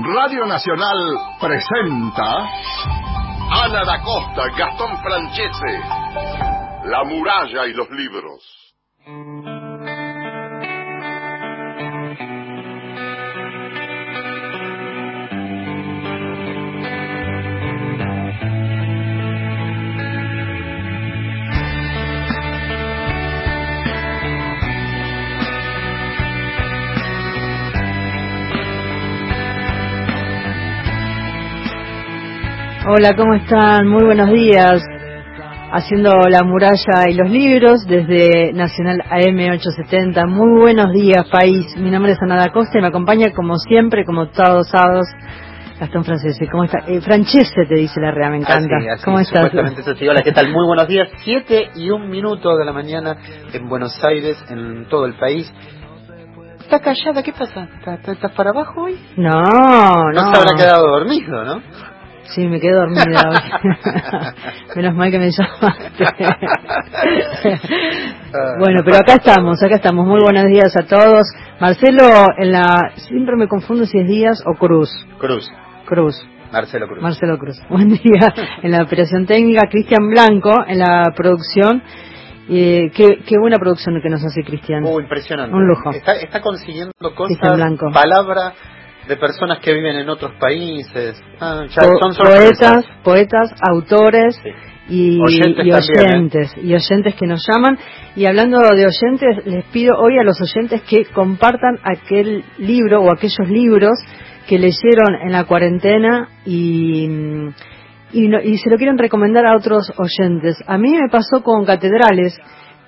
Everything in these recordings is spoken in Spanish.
Radio Nacional presenta Ana da Costa, Gastón Francese, La muralla y los libros. Hola, ¿cómo están? Muy buenos días. Haciendo la muralla y los libros desde Nacional AM870. Muy buenos días, país. Mi nombre es Ana da Costa y me acompaña como siempre, como todos los sábados, Gastón Francese. ¿Cómo está? Eh, Francese te dice la rea, me encanta. Así, así, ¿Cómo estás? Sí. Hola, ¿qué tal? Muy buenos días. Siete y un minuto de la mañana en Buenos Aires, en todo el país. ¿Está callada? ¿Qué pasa? ¿Estás está para abajo hoy? No, No, no. se habrá quedado dormido, ¿no? Sí, me quedé dormida hoy. Menos mal que me llamaste. bueno, pero acá estamos, acá estamos. Muy buenos días a todos. Marcelo, en la siempre me confundo si es Díaz o Cruz. Cruz. Cruz. Marcelo Cruz. Marcelo Cruz. Buen día. En la operación técnica, Cristian Blanco en la producción. Eh, qué, qué buena producción que nos hace Cristian. Uh, impresionante. Un lujo. Está, está consiguiendo cosas, Blanco. De personas que viven en otros países. Ah, ya Po- son poetas, poetas, autores Sí. y Oyentes y también, ¿eh? oyentes y oyentes que nos llaman y hablando de oyentes les pido hoy a los oyentes que compartan aquel libro o aquellos libros que leyeron en la cuarentena y mm, y, no- y se lo quieren recomendar a otros oyentes. A mí me pasó con Catedrales,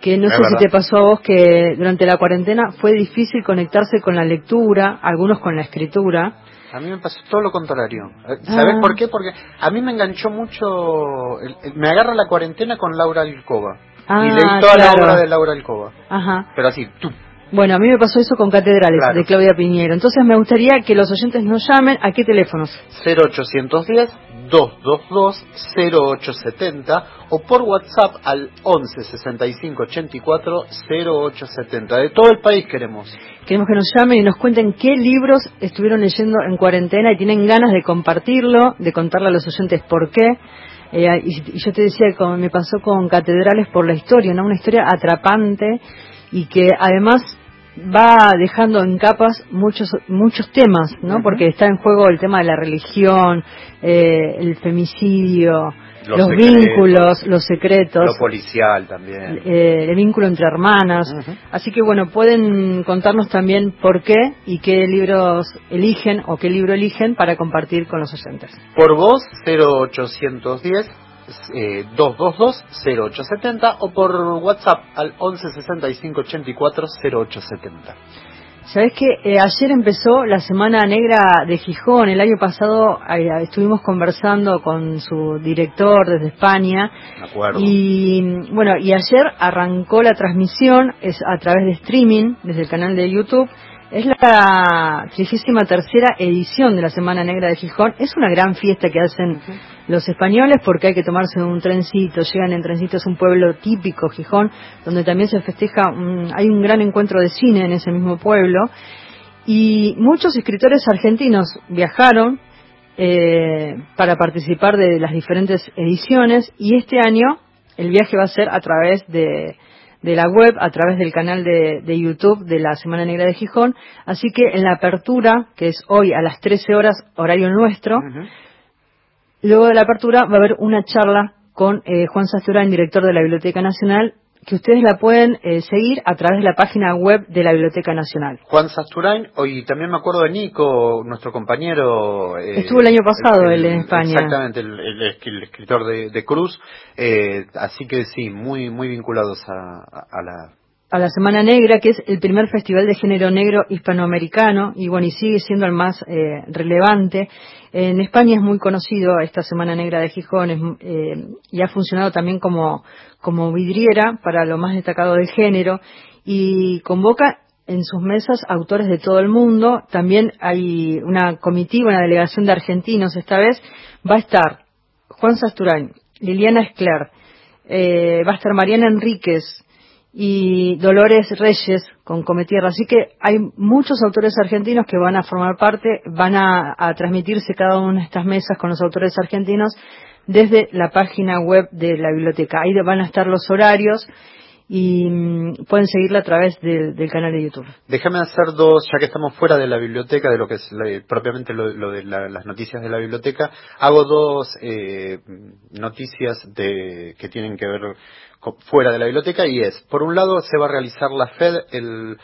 que no Es sé si te pasó a vos que durante la cuarentena fue difícil conectarse con la lectura, algunos con la escritura. A mí me pasó todo lo contrario. Eh, ¿Sabes Ah. por qué? Porque a mí me enganchó mucho. me agarra la cuarentena con Laura Alcoba. Ah, y leí toda claro. la obra de Laura Alcoba. Ajá. Pero así, tú. Bueno, a mí me pasó eso con Catedrales Claro. de Claudia Piñero. Entonces me gustaría que los oyentes nos llamen. ¿A qué teléfonos? 0810 222 0870 o por WhatsApp al 11 65 84 0870. De todo el país queremos. Queremos que nos llamen y nos cuenten qué libros estuvieron leyendo en cuarentena y tienen ganas de compartirlo, de contarle a los oyentes por qué. Eh, y, y yo te decía, como me pasó con Catedrales por la historia, ¿no? Una historia atrapante y que además va dejando en capas muchos muchos temas, ¿no? Porque está en juego el tema de la religión, eh, el femicidio, Los los, secretos. vínculos, los secretos. Lo policial también. eh, el vínculo entre hermanas. Así que bueno, pueden contarnos también por qué y qué libros eligen o qué libro eligen para compartir con los oyentes. Por voz 0810 eh, 222 0870 o por WhatsApp al 11 65 84 0870. Sabes que eh, ayer empezó la Semana Negra de Gijón. El año pasado eh, estuvimos conversando con su director desde España acuerdo. Y bueno, y ayer arrancó la transmisión es a través de streaming desde el canal de YouTube. Es la trigésima tercera edición de la Semana Negra de Gijón. Es una gran fiesta que hacen los españoles porque hay que tomarse un trencito. Llegan en trencito, es un pueblo típico, Gijón, donde también se festeja, un- hay un gran encuentro de cine en ese mismo pueblo. Y muchos escritores argentinos viajaron eh, para participar de las diferentes ediciones y este año el viaje va a ser a través de, de la web, a través del canal de, de YouTube de la Semana Negra de Gijón. Así que en la apertura, que es hoy a las 13 horas, horario nuestro. Luego de la apertura va a haber una charla con eh, Juan Sasturán, director de la Biblioteca Nacional, que ustedes la pueden eh, seguir a través de la página web de la Biblioteca Nacional. Juan Sasturain, hoy también me acuerdo de Nico, nuestro compañero. eh, Estuvo el año pasado él en España. Exactamente, el, el es- el escritor de, de Cruz. eh, así que sí, muy muy vinculados a, a- a la. a la Semana Negra, que es el primer festival de género negro hispanoamericano, y bueno, y sigue siendo el más eh, relevante. En España es muy conocido esta Semana Negra de Gijón, es, eh, y ha funcionado también como, como vidriera para lo más destacado del género, y convoca en sus mesas autores de todo el mundo. También hay una comitiva, una delegación de argentinos esta vez. Va a estar Juan Sasturain, Liliana Escler, eh, va a estar Mariana Enríquez, y Dolores Reyes con Cometierra. Así que hay muchos autores argentinos que van a formar parte, van a, transmitirse cada una de estas mesas con los autores argentinos desde la página web de la biblioteca. Ahí van a estar los horarios y mm, pueden seguirla a través del canal de YouTube. Déjame hacer dos, ya que estamos fuera de la biblioteca, de lo que es propiamente lo, de las noticias de la biblioteca, hago dos eh, noticias de, que tienen que ver fuera de la biblioteca y es, por un lado, se va a realizar la FED el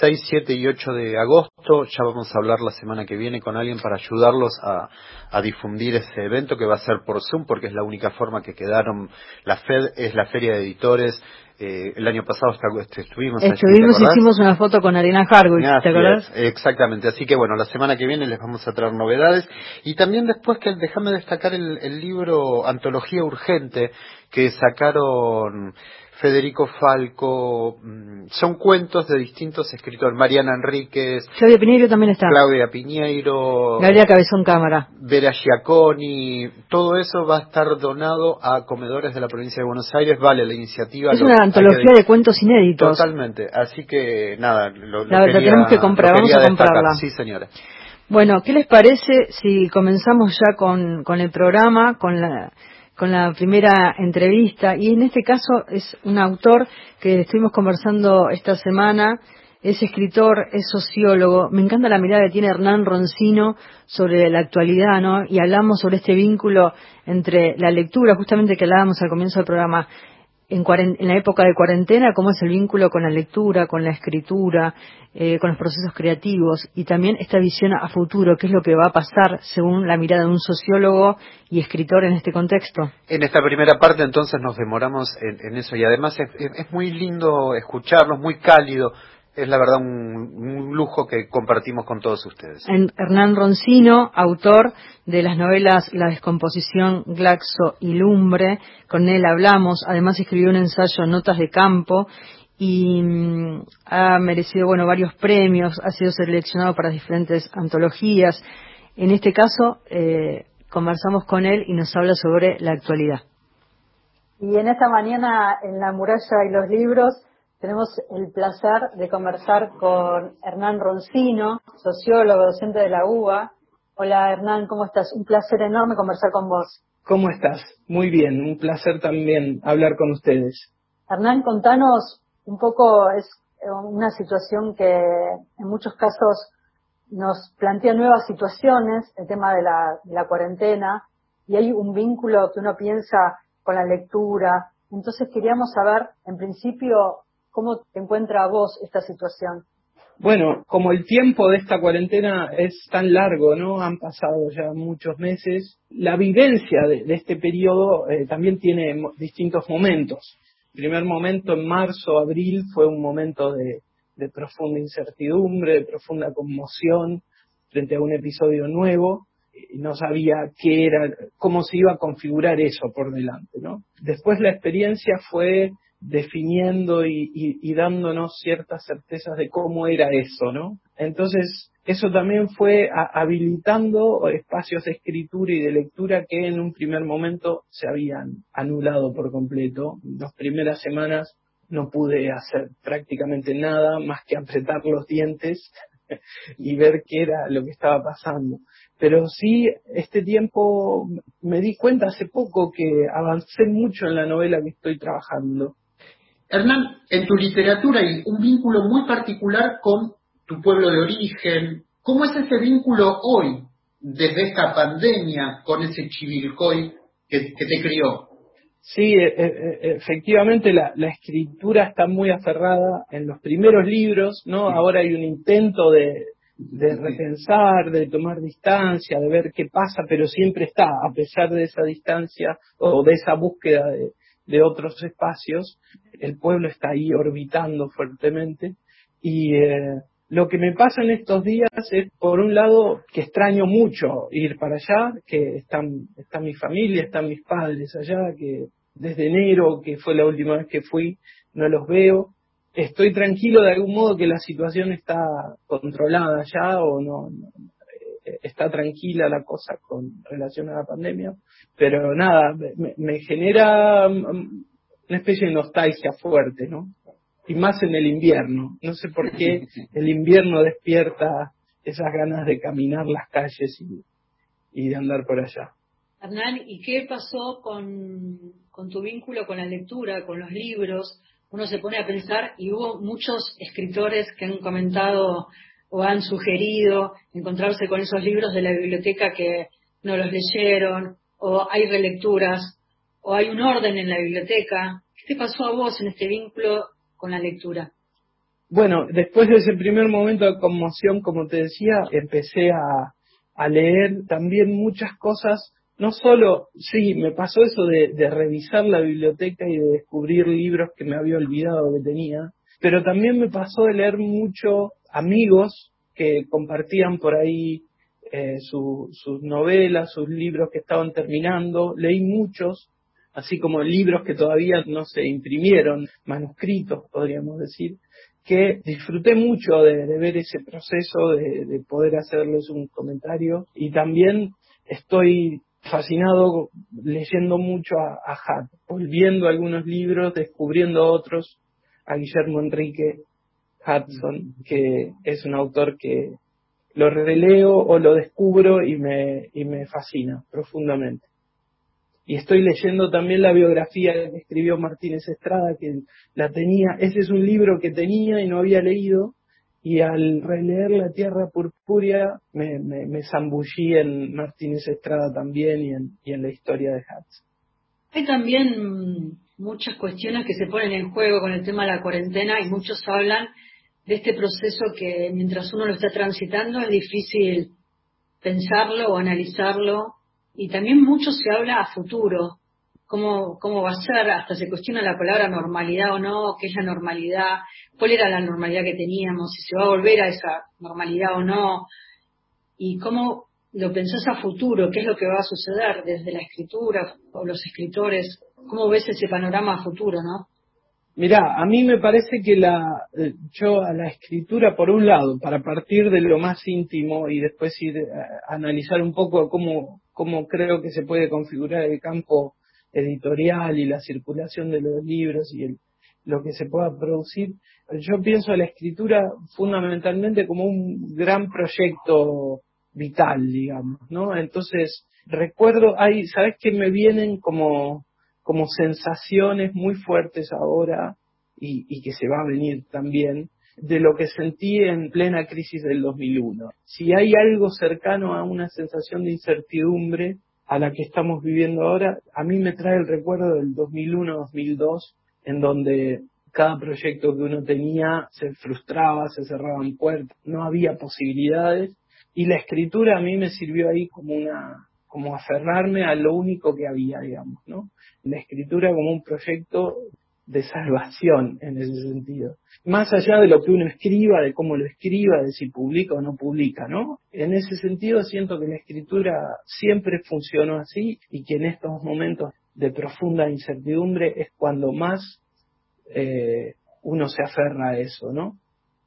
6, 7 y 8 de agosto. Ya vamos a hablar la semana que viene con alguien para ayudarlos a, a, difundir ese evento que va a ser por Zoom porque es la única forma que quedaron. La FED es la feria de editores eh, el año pasado este, estuvimos Estuvimos, hicimos una foto con Arena Hargul, ¿te acuerdas? exactamente, así que bueno, la semana que viene les vamos a traer novedades y también después que déjame destacar el, el libro Antología Urgente que sacaron Federico Falco, mm, son cuentos de distintos escritores, Mariana Enríquez, Claudia Piñeiro también está, Claudia Piñeiro, Gabriela Cabezón Cámara, Vera Giaconi, todo eso va a estar donado a comedores de la provincia de Buenos Aires, vale la iniciativa. Es una antología de cuentos inéditos. Totalmente, así que nada, lo, la, tenemos que comprar, vamos a comprarla. Sí, señora. Bueno, ¿qué les parece si comenzamos ya con, con el programa, con la con la primera entrevista. Y en este caso es un autor que estuvimos conversando esta semana, es escritor, es sociólogo, me encanta la mirada que tiene Hernán Roncino sobre la actualidad, ¿no? Y hablamos sobre este vínculo entre la lectura, justamente que hablábamos al comienzo del programa, en, la época de cuarentena, cómo es el vínculo con la lectura, con la escritura, eh, con los procesos creativos y también esta visión a futuro, qué es lo que va a pasar según la mirada de un sociólogo y escritor en este contexto. En esta primera parte entonces nos demoramos en, eso y además es, es, muy lindo escucharlos, muy cálido es la verdad un, lujo que compartimos con todos ustedes. Hernán Roncino, autor de las novelas La descomposición, Glaxo y Lumbre, con él hablamos, además escribió un ensayo Notas de Campo y mm, ha merecido bueno varios premios, ha sido seleccionado para diferentes antologías. En este caso, eh, conversamos con él y nos habla sobre la actualidad. Y en esta mañana en la muralla y los libros tenemos el placer de conversar con Hernán Roncino, sociólogo, docente de la UBA. Hola Hernán, ¿cómo estás? Un placer enorme conversar con vos. ¿Cómo estás? Muy bien, un placer también hablar con ustedes. Hernán, contanos un poco, es una situación que en muchos casos nos plantea nuevas situaciones, el tema de la, de la cuarentena, y hay un vínculo que uno piensa con la lectura. Entonces queríamos saber, en principio, ¿Cómo te encuentra a vos esta situación? Bueno, como el tiempo de esta cuarentena es tan largo, ¿no? Han pasado ya muchos meses. La vivencia de, este periodo eh, también tiene distintos momentos. El primer momento, en marzo, abril, fue un momento de, profunda incertidumbre, de profunda conmoción frente a un episodio nuevo. Y no sabía qué era, cómo se iba a configurar eso por delante, ¿no? Después la experiencia fue definiendo y, dándonos ciertas certezas de cómo era eso, ¿no? Entonces, eso también fue habilitando espacios de escritura y de lectura que en un primer momento se habían anulado por completo. Las primeras semanas no pude hacer prácticamente nada más que apretar los dientes y ver qué era lo que estaba pasando. Pero sí, este tiempo me di cuenta hace poco que avancé mucho en la novela que estoy trabajando Hernán, en tu literatura hay un vínculo muy particular con tu pueblo de origen. ¿Cómo es ese vínculo hoy, desde esta pandemia, con ese chivilcoy que, te crió? Sí, e, efectivamente la, escritura está muy aferrada en los primeros libros, ¿no? Ahora hay un intento de, de repensar, de tomar distancia, de ver qué pasa, pero siempre está, a pesar de esa distancia o de esa búsqueda de, de otros espacios, el pueblo está ahí orbitando fuertemente y eh, lo que me pasa en estos días es, por un lado, que extraño mucho ir para allá, que están, está mi familia, están mis padres allá, que desde enero, que fue la última vez que fui, no los veo. Estoy tranquilo de algún modo que la situación está controlada ya o no, está tranquila la cosa con relación a la pandemia, pero nada, me, genera mm, una especie de nostalgia fuerte, ¿no? y más en el invierno. No sé por qué el invierno despierta esas ganas de caminar las calles y, y de andar por allá. Hernán, ¿y qué pasó con, con tu vínculo con la lectura, con los libros? Uno se pone a pensar y hubo muchos escritores que han comentado o han sugerido encontrarse con esos libros de la biblioteca que no los leyeron, o hay relecturas, o hay un orden en la biblioteca. ¿Qué te pasó a vos en este vínculo con la lectura? Bueno, después de ese primer momento de conmoción, como te decía, empecé a, a leer también muchas cosas no solo, sí, me pasó eso de, de, revisar la biblioteca y de descubrir libros que me había olvidado que tenía, pero también me pasó de leer mucho amigos que compartían por ahí eh, sus novelas, sus libros que estaban terminando, leí muchos, así como libros que todavía no se imprimieron, manuscritos podríamos decir, que disfruté mucho de, ver ese proceso, de, poder hacerles un comentario. Y también estoy fascinado leyendo mucho a, a Hat, volviendo algunos libros, descubriendo otros, a Guillermo Enrique Hudson, que es un autor que lo releo o lo descubro y me, y me fascina profundamente. Y estoy leyendo también la biografía que escribió Martínez Estrada, que la tenía, ese es un libro que tenía y no había leído, y al releer La Tierra Purpúrea me, me, zambullí en Martínez Estrada también y en, y en la historia de Hudson. Hay también muchas cuestiones que se ponen en juego con el tema de la cuarentena y muchos hablan de este proceso que mientras uno lo está transitando es difícil pensarlo o analizarlo y también mucho se habla a futuro, cómo, cómo va a ser, hasta se cuestiona la palabra normalidad o no, qué es la normalidad, cuál era la normalidad que teníamos, si se va a volver a esa normalidad o no, y cómo lo pensás a futuro, qué es lo que va a suceder desde la escritura o los escritores, cómo ves ese panorama a futuro, ¿no? Mirá, a mí me parece que la, eh, yo a la escritura, por un lado, para partir de lo más íntimo y después ir a, analizar un poco cómo, cómo creo que se puede configurar el campo editorial y la circulación de los libros y el, lo que se pueda producir, yo pienso a la escritura fundamentalmente como un gran proyecto vital, digamos, ¿no? Entonces, recuerdo, hay, ¿sabes qué me vienen como como sensaciones muy fuertes ahora y, que se va a venir también de lo que sentí en plena crisis del 2001. Si hay algo cercano a una sensación de incertidumbre a la que estamos viviendo ahora, a mí me trae el recuerdo del 2001-2002, en donde cada proyecto que uno tenía se frustraba, se cerraban puertas, no había posibilidades, y la escritura a mí me sirvió ahí como una, como aferrarme a lo único que había, digamos, ¿no? La escritura como un proyecto de salvación en ese sentido. Más allá de lo que uno escriba, de cómo lo escriba, de si publica o no publica, ¿no? En ese sentido siento que la escritura siempre funcionó así y que en estos momentos de profunda incertidumbre es cuando más eh, uno se aferra a eso, ¿no?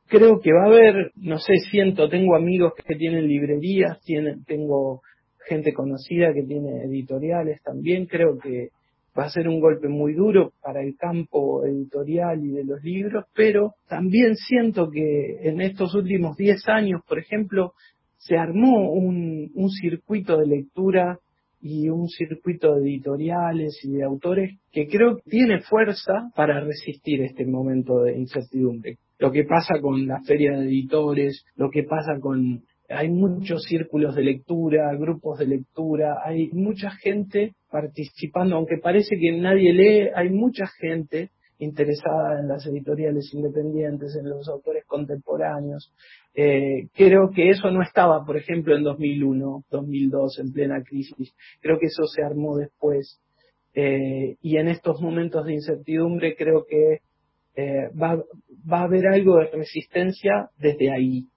Creo que va a haber, no sé, siento, tengo amigos que tienen librerías, tienen, tengo gente conocida que tiene editoriales también. Creo que va a ser un golpe muy duro para el campo editorial y de los libros, pero también siento que en estos últimos 10 años, por ejemplo, se armó un, un circuito de lectura y un circuito de editoriales y de autores que creo que tiene fuerza para resistir este momento de incertidumbre. Lo que pasa con la feria de editores, lo que pasa con hay muchos círculos de lectura, grupos de lectura, hay mucha gente participando, aunque parece que nadie lee, hay mucha gente interesada en las editoriales independientes, en los autores contemporáneos. Eh, creo que eso no estaba, por ejemplo, en 2001, 2002, en plena crisis. Creo que eso se armó después. Eh, y en estos momentos de incertidumbre creo que eh, va, va a haber algo de resistencia desde ahí.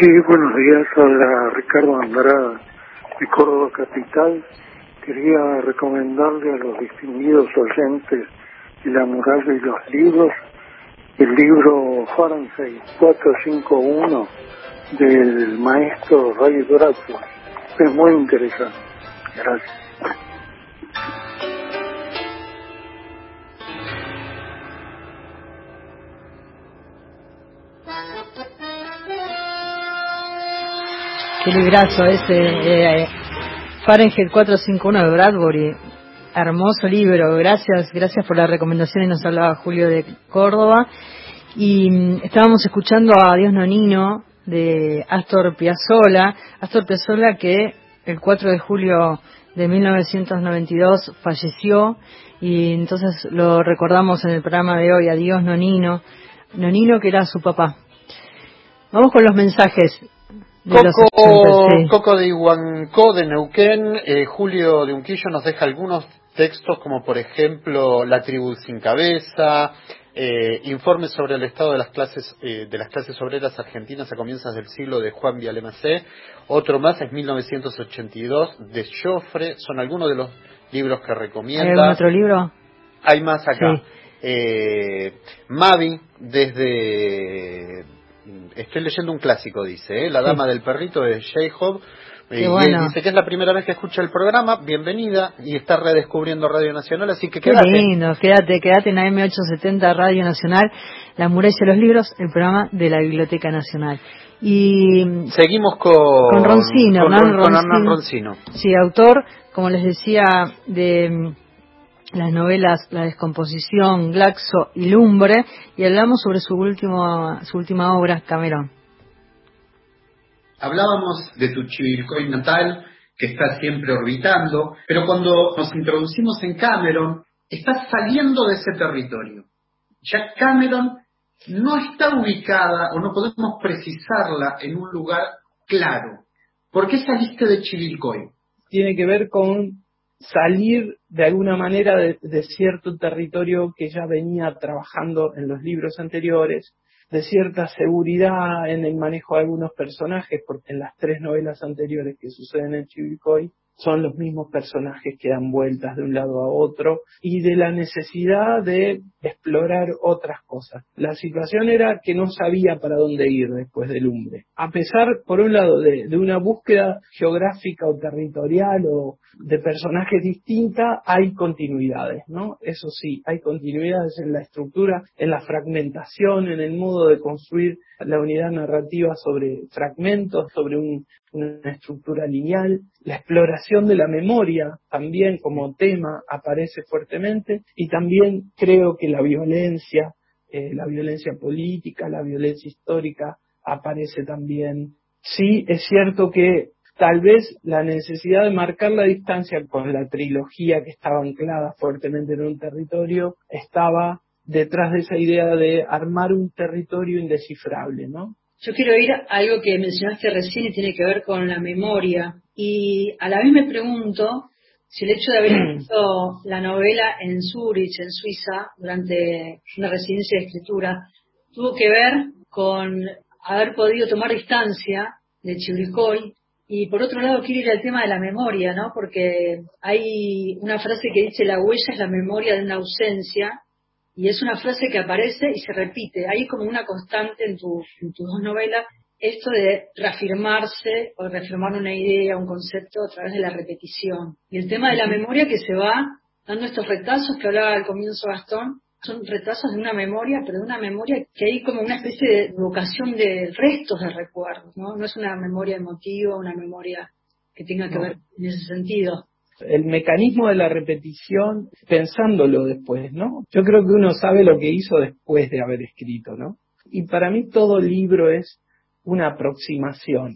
Sí, buenos días. Habla Ricardo Andrada de Córdoba Capital. Quería recomendarle a los distinguidos oyentes de la muralla y los libros el libro Fahrenheit 451 del maestro Ray Bradford. Es muy interesante. Gracias. Qué librazo ese. Eh, Fahrenheit 451 de Bradbury. Hermoso libro. Gracias, gracias por la recomendación. Y nos hablaba Julio de Córdoba. Y mm, estábamos escuchando a Dios Nonino de Astor Piazzolla. Astor Piazzolla que el 4 de julio de 1992 falleció y entonces lo recordamos en el programa de hoy, Adiós Nonino, Nonino que era su papá. Vamos con los mensajes. Coco, de Iguancó de Neuquén, eh, Julio de Unquillo nos deja algunos textos como por ejemplo La tribu sin cabeza, eh, informe sobre el estado de las clases eh, de las clases obreras argentinas a comienzos del siglo de Juan Vialemacé, otro más es 1982 de Joffre, son algunos de los libros que recomienda. ¿Hay otro libro? Hay más acá. Mavi desde estoy leyendo un clásico, dice, ¿eh? La Dama del Perrito de J. Y dice que es la primera vez que escucha el programa, bienvenida, y está redescubriendo Radio Nacional, así que quédate. Qué lindo, quédate, quédate en la M870 Radio Nacional, La muralla de los libros, el programa de la Biblioteca Nacional. Y seguimos con, con Roncino, con, Hernán Roncino. Sí, autor, como les decía, de las novelas La descomposición, Glaxo y Lumbre, y hablamos sobre su, último, su última obra, Camerón. Hablábamos de tu Chivilcoy natal, que está siempre orbitando, pero cuando nos introducimos en Cameron, estás saliendo de ese territorio. Ya Cameron no está ubicada o no podemos precisarla en un lugar claro. ¿Por qué saliste de Chivilcoy? Tiene que ver con salir de alguna manera de, cierto territorio que ya venía trabajando en los libros anteriores, de cierta seguridad en el manejo de algunos personajes, porque en las tres novelas anteriores que suceden en Chivilcoy son los mismos personajes que dan vueltas de un lado a otro y de la necesidad de explorar otras cosas. La situación era que no sabía para dónde ir después del Lumbre. A pesar, por un lado, de, una búsqueda geográfica o territorial o de personajes distinta, hay continuidades, ¿no? Eso sí, hay continuidades en la estructura, en la fragmentación, en el modo de construir la unidad narrativa sobre fragmentos, sobre una estructura lineal. La exploración de la memoria también como tema aparece fuertemente y también creo que la violencia, eh, la violencia política, la violencia histórica aparece también. Sí, es cierto que tal vez la necesidad de marcar la distancia con la trilogía que estaba anclada fuertemente en un territorio estaba detrás de esa idea de armar un territorio indescifrable, ¿no? Yo quiero ir a algo que mencionaste recién y tiene que ver con la memoria. Y a la vez me pregunto si el hecho de haber escrito la novela en Zurich, en Suiza, durante una residencia de escritura, tuvo que ver con haber podido tomar distancia de Chivilcoy. Y por otro lado, quiero ir al tema de la memoria, ¿no? Porque hay una frase que dice, la huella es la memoria de una ausencia, y es una frase que aparece y se repite. Hay como una constante en, tus dos novelas, esto de reafirmarse o reafirmar una idea, un concepto a través de la repetición. Y el tema de la memoria que se va dando estos retazos que hablaba al comienzo Gastón, son retazos de una memoria, pero de una memoria que hay como una especie de vocación de restos de recuerdos, ¿no? No es una memoria emotiva, una memoria que tenga que ver en ese sentido el mecanismo de la repetición pensándolo después, ¿no? Yo creo que uno sabe lo que hizo después de haber escrito, ¿no? Y para mí todo libro es una aproximación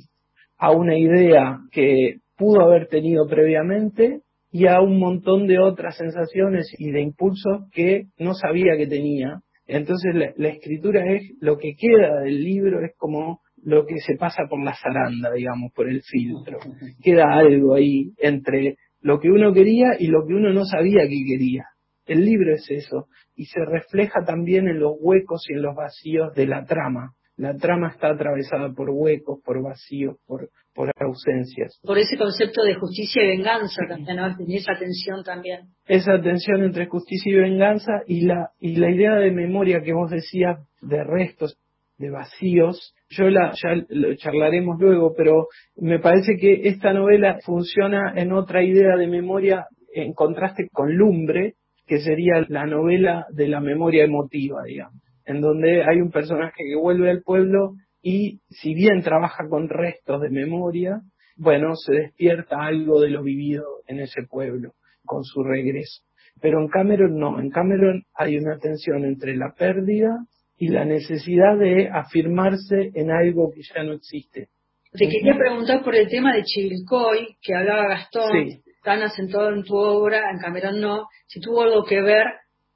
a una idea que pudo haber tenido previamente y a un montón de otras sensaciones y de impulsos que no sabía que tenía. Entonces la, la escritura es lo que queda del libro, es como lo que se pasa por la zaranda, digamos, por el filtro. Queda algo ahí entre lo que uno quería y lo que uno no sabía que quería. El libro es eso, y se refleja también en los huecos y en los vacíos de la trama. La trama está atravesada por huecos, por vacíos, por, por ausencias. Por ese concepto de justicia y venganza también, ¿no? esa tensión también. Esa tensión entre justicia y venganza y la, y la idea de memoria que vos decías de restos, de vacíos, yo la, ya lo charlaremos luego, pero me parece que esta novela funciona en otra idea de memoria en contraste con Lumbre, que sería la novela de la memoria emotiva, digamos, en donde hay un personaje que vuelve al pueblo y si bien trabaja con restos de memoria, bueno, se despierta algo de lo vivido en ese pueblo con su regreso. Pero en Cameron no, en Cameron hay una tensión entre la pérdida y la necesidad de afirmarse en algo que ya no existe. Te quería preguntar por el tema de Chivilcoy, que hablaba Gastón, tan asentado en tu obra, en Cameron no, si tuvo algo que ver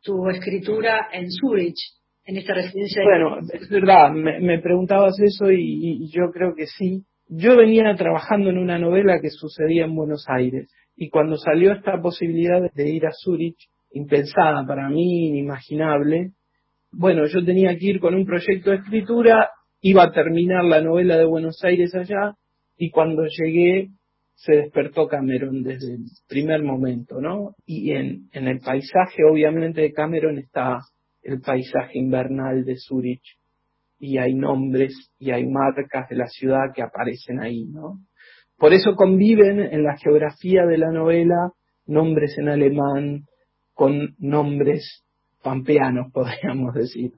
tu escritura en Zurich, en esta residencia. Bueno, es verdad, me, preguntabas eso y, yo creo que sí. Yo venía trabajando en una novela que sucedía en Buenos Aires y cuando salió esta posibilidad de ir a Zurich, impensada para mí, inimaginable, bueno, yo tenía que ir con un proyecto de escritura, iba a terminar la novela de Buenos Aires allá y cuando llegué se despertó Cameron desde el primer momento, ¿no? Y en, en el paisaje, obviamente, de Cameron está el paisaje invernal de Zurich y hay nombres y hay marcas de la ciudad que aparecen ahí, ¿no? Por eso conviven en la geografía de la novela nombres en alemán con nombres pampeanos, podríamos decir.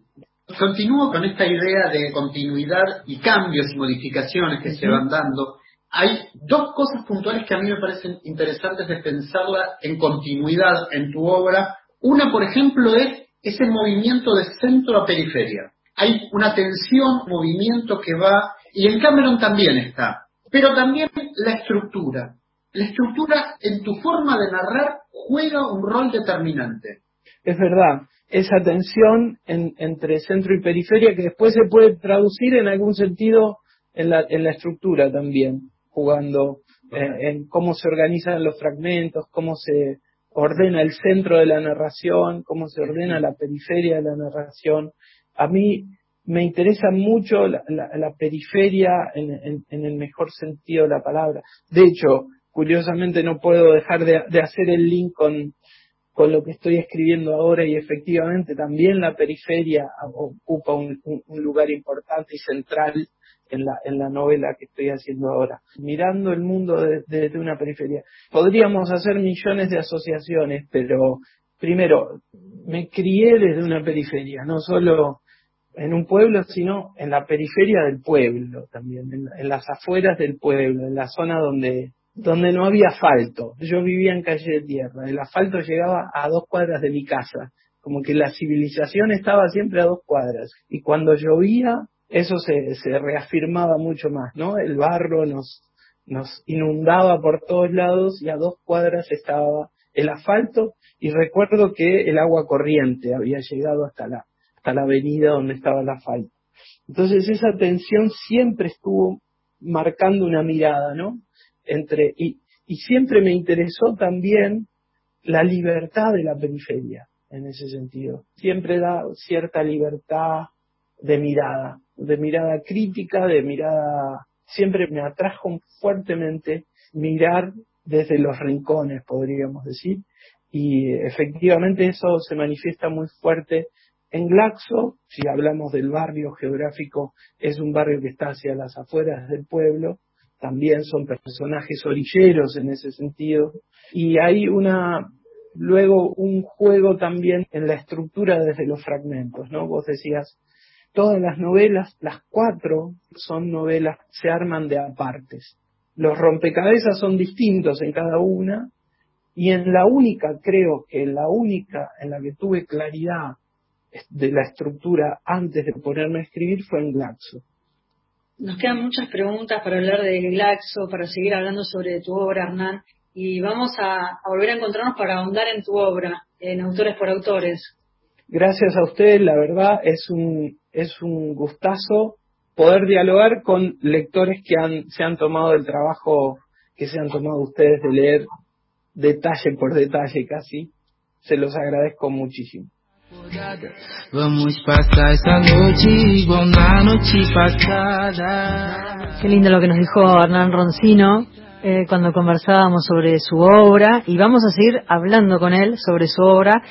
Continúo con esta idea de continuidad y cambios y modificaciones que se van dando. Hay dos cosas puntuales que a mí me parecen interesantes de pensarla en continuidad en tu obra. Una, por ejemplo, es ese movimiento de centro a periferia. Hay una tensión, movimiento que va, y en Cameron también está, pero también la estructura. La estructura en tu forma de narrar juega un rol determinante. Es verdad, esa tensión entre centro y periferia que después se puede traducir en algún sentido en la, en la estructura también, jugando eh, en cómo se organizan los fragmentos, cómo se ordena el centro de la narración, cómo se ordena la periferia de la narración. A mí me interesa mucho la, periferia en, el mejor sentido de la palabra. De hecho, curiosamente no puedo dejar de, hacer el link con, con, lo que estoy escribiendo ahora y efectivamente también la periferia ocupa un lugar importante y central en la, en la novela que estoy haciendo ahora, mirando el mundo desde una periferia. Podríamos hacer millones de asociaciones, pero primero, me crié desde una periferia, no solo en un pueblo, sino en la periferia del pueblo también, en, las afueras del pueblo, en la zona donde, donde no había asfalto. Yo vivía en calle de tierra, el asfalto llegaba a dos cuadras de mi casa, como que la civilización estaba siempre a dos cuadras. Y cuando llovía, eso se, se reafirmaba mucho más, ¿no? El barro nos, nos inundaba por todos lados y a dos cuadras estaba el asfalto y recuerdo que el agua corriente había llegado hasta la, hasta la avenida donde estaba el asfalto. Entonces esa tensión siempre estuvo marcando una mirada, ¿no? Entre, y, y siempre me interesó también la libertad de la periferia en ese sentido. Siempre da cierta libertad de mirada de mirada crítica, de mirada, siempre me atrajo fuertemente mirar desde los rincones, podríamos decir, y efectivamente eso se manifiesta muy fuerte en Glaxo, si hablamos del barrio geográfico, es un barrio que está hacia las afueras del pueblo, también son personajes orilleros en ese sentido, y hay una, luego un juego también en la estructura desde los fragmentos, ¿no? Vos decías, todas las novelas, las cuatro son novelas, se arman de apartes. Los rompecabezas son distintos en cada una y en la única, creo que la única en la que tuve claridad de la estructura antes de ponerme a escribir fue en Glaxo. Nos quedan muchas preguntas para hablar de Glaxo, para seguir hablando sobre tu obra, Hernán, y vamos a, a volver a encontrarnos para ahondar en tu obra, en Autores por Autores. Gracias a usted, la verdad es un, es un gustazo poder dialogar con lectores que han, se han tomado el trabajo que se han tomado ustedes de leer detalle por detalle casi. Se los agradezco muchísimo. Vamos pasar esta noche igual una noche pasada. Qué lindo lo que nos dijo Hernán Roncino eh, cuando conversábamos sobre su obra y vamos a seguir hablando con él sobre su obra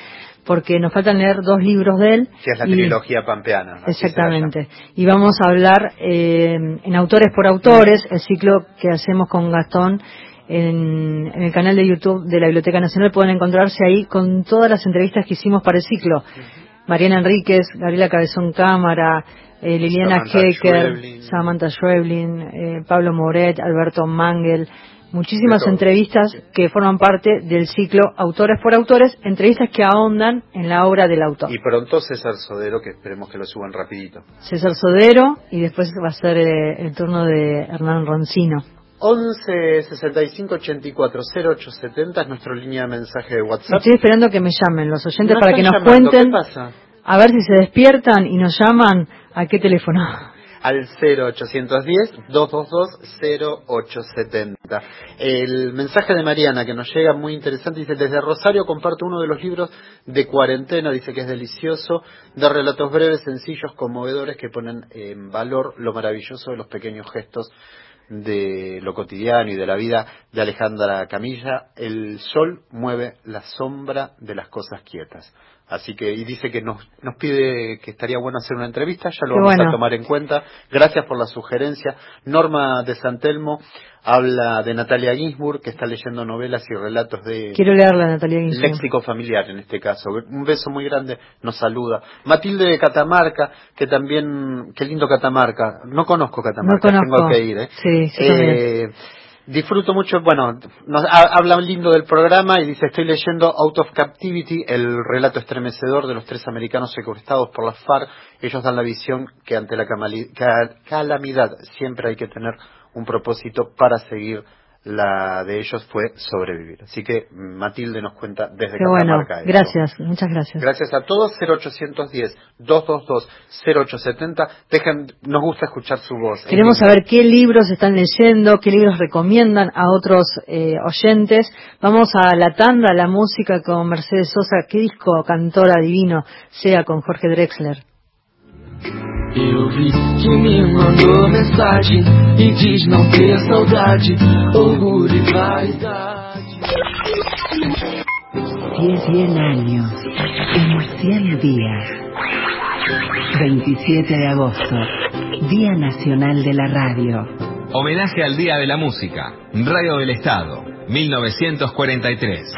porque nos faltan leer dos libros de él. Que es la trilogía pampeana. Exactamente. Y vamos a hablar eh, en Autores por Autores, el ciclo que hacemos con Gastón en, el canal de YouTube de la Biblioteca Nacional. Pueden encontrarse ahí con todas las entrevistas que hicimos para el ciclo. Mariana Enríquez, Gabriela Cabezón Cámara, eh, Liliana Hecker, Samantha Schweblin, eh, Pablo Moret, Alberto Mangel, muchísimas entrevistas que forman parte del ciclo Autores por Autores, entrevistas que ahondan en la obra del autor. Y pronto César Sodero, que esperemos que lo suban rapidito. César Sodero, y después va a ser eh, el turno de Hernán Roncino. 11 65 84 08 70 es nuestra línea de mensaje de WhatsApp. Estoy esperando que me llamen los oyentes para que nos cuenten. A ver si se despiertan y nos llaman. ¿A qué teléfono? Al 0810-222-0870. El mensaje de Mariana que nos llega muy interesante dice, desde Rosario comparto uno de los libros de cuarentena, dice que es delicioso, de relatos breves, sencillos, conmovedores que ponen en valor lo maravilloso de los pequeños gestos de lo cotidiano y de la vida de Alejandra Camilla, el sol mueve la sombra de las cosas quietas. Así que, y dice que nos, nos pide que estaría bueno hacer una entrevista, ya lo vamos a tomar en cuenta. Gracias por la sugerencia. Norma de Santelmo habla de Natalia Ginsburg, que está leyendo novelas y relatos de... Quiero leerla, Natalia Ginsburg. Léxico familiar, en este caso. Un beso muy grande, nos saluda. Matilde de Catamarca, que también... Qué lindo Catamarca. No conozco Catamarca, tengo que ir. ¿eh? Sí, sí eh, Disfruto mucho, bueno, nos habla lindo del programa y dice, estoy leyendo Out of Captivity, el relato estremecedor de los tres americanos secuestrados por las FARC. Ellos dan la visión que ante la calamidad siempre hay que tener un propósito para seguir la de ellos fue sobrevivir. Así que Matilde nos cuenta desde Qué bueno, gracias, muchas gracias. Gracias a todos, 0810-222-0870. Dejen, nos gusta escuchar su voz. Queremos saber qué libros están leyendo, qué libros recomiendan a otros eh, oyentes. Vamos a la tanda, la música con Mercedes Sosa, qué disco cantora divino sea con Jorge Drexler. Eu vi que me mandou mensagem e diz não ter saudade, orgulho e vaidade. Cien años en 100 días. 27 de agosto, Día Nacional de la Radio. Homenaje al Día de la Música, Radio del Estado, 1943.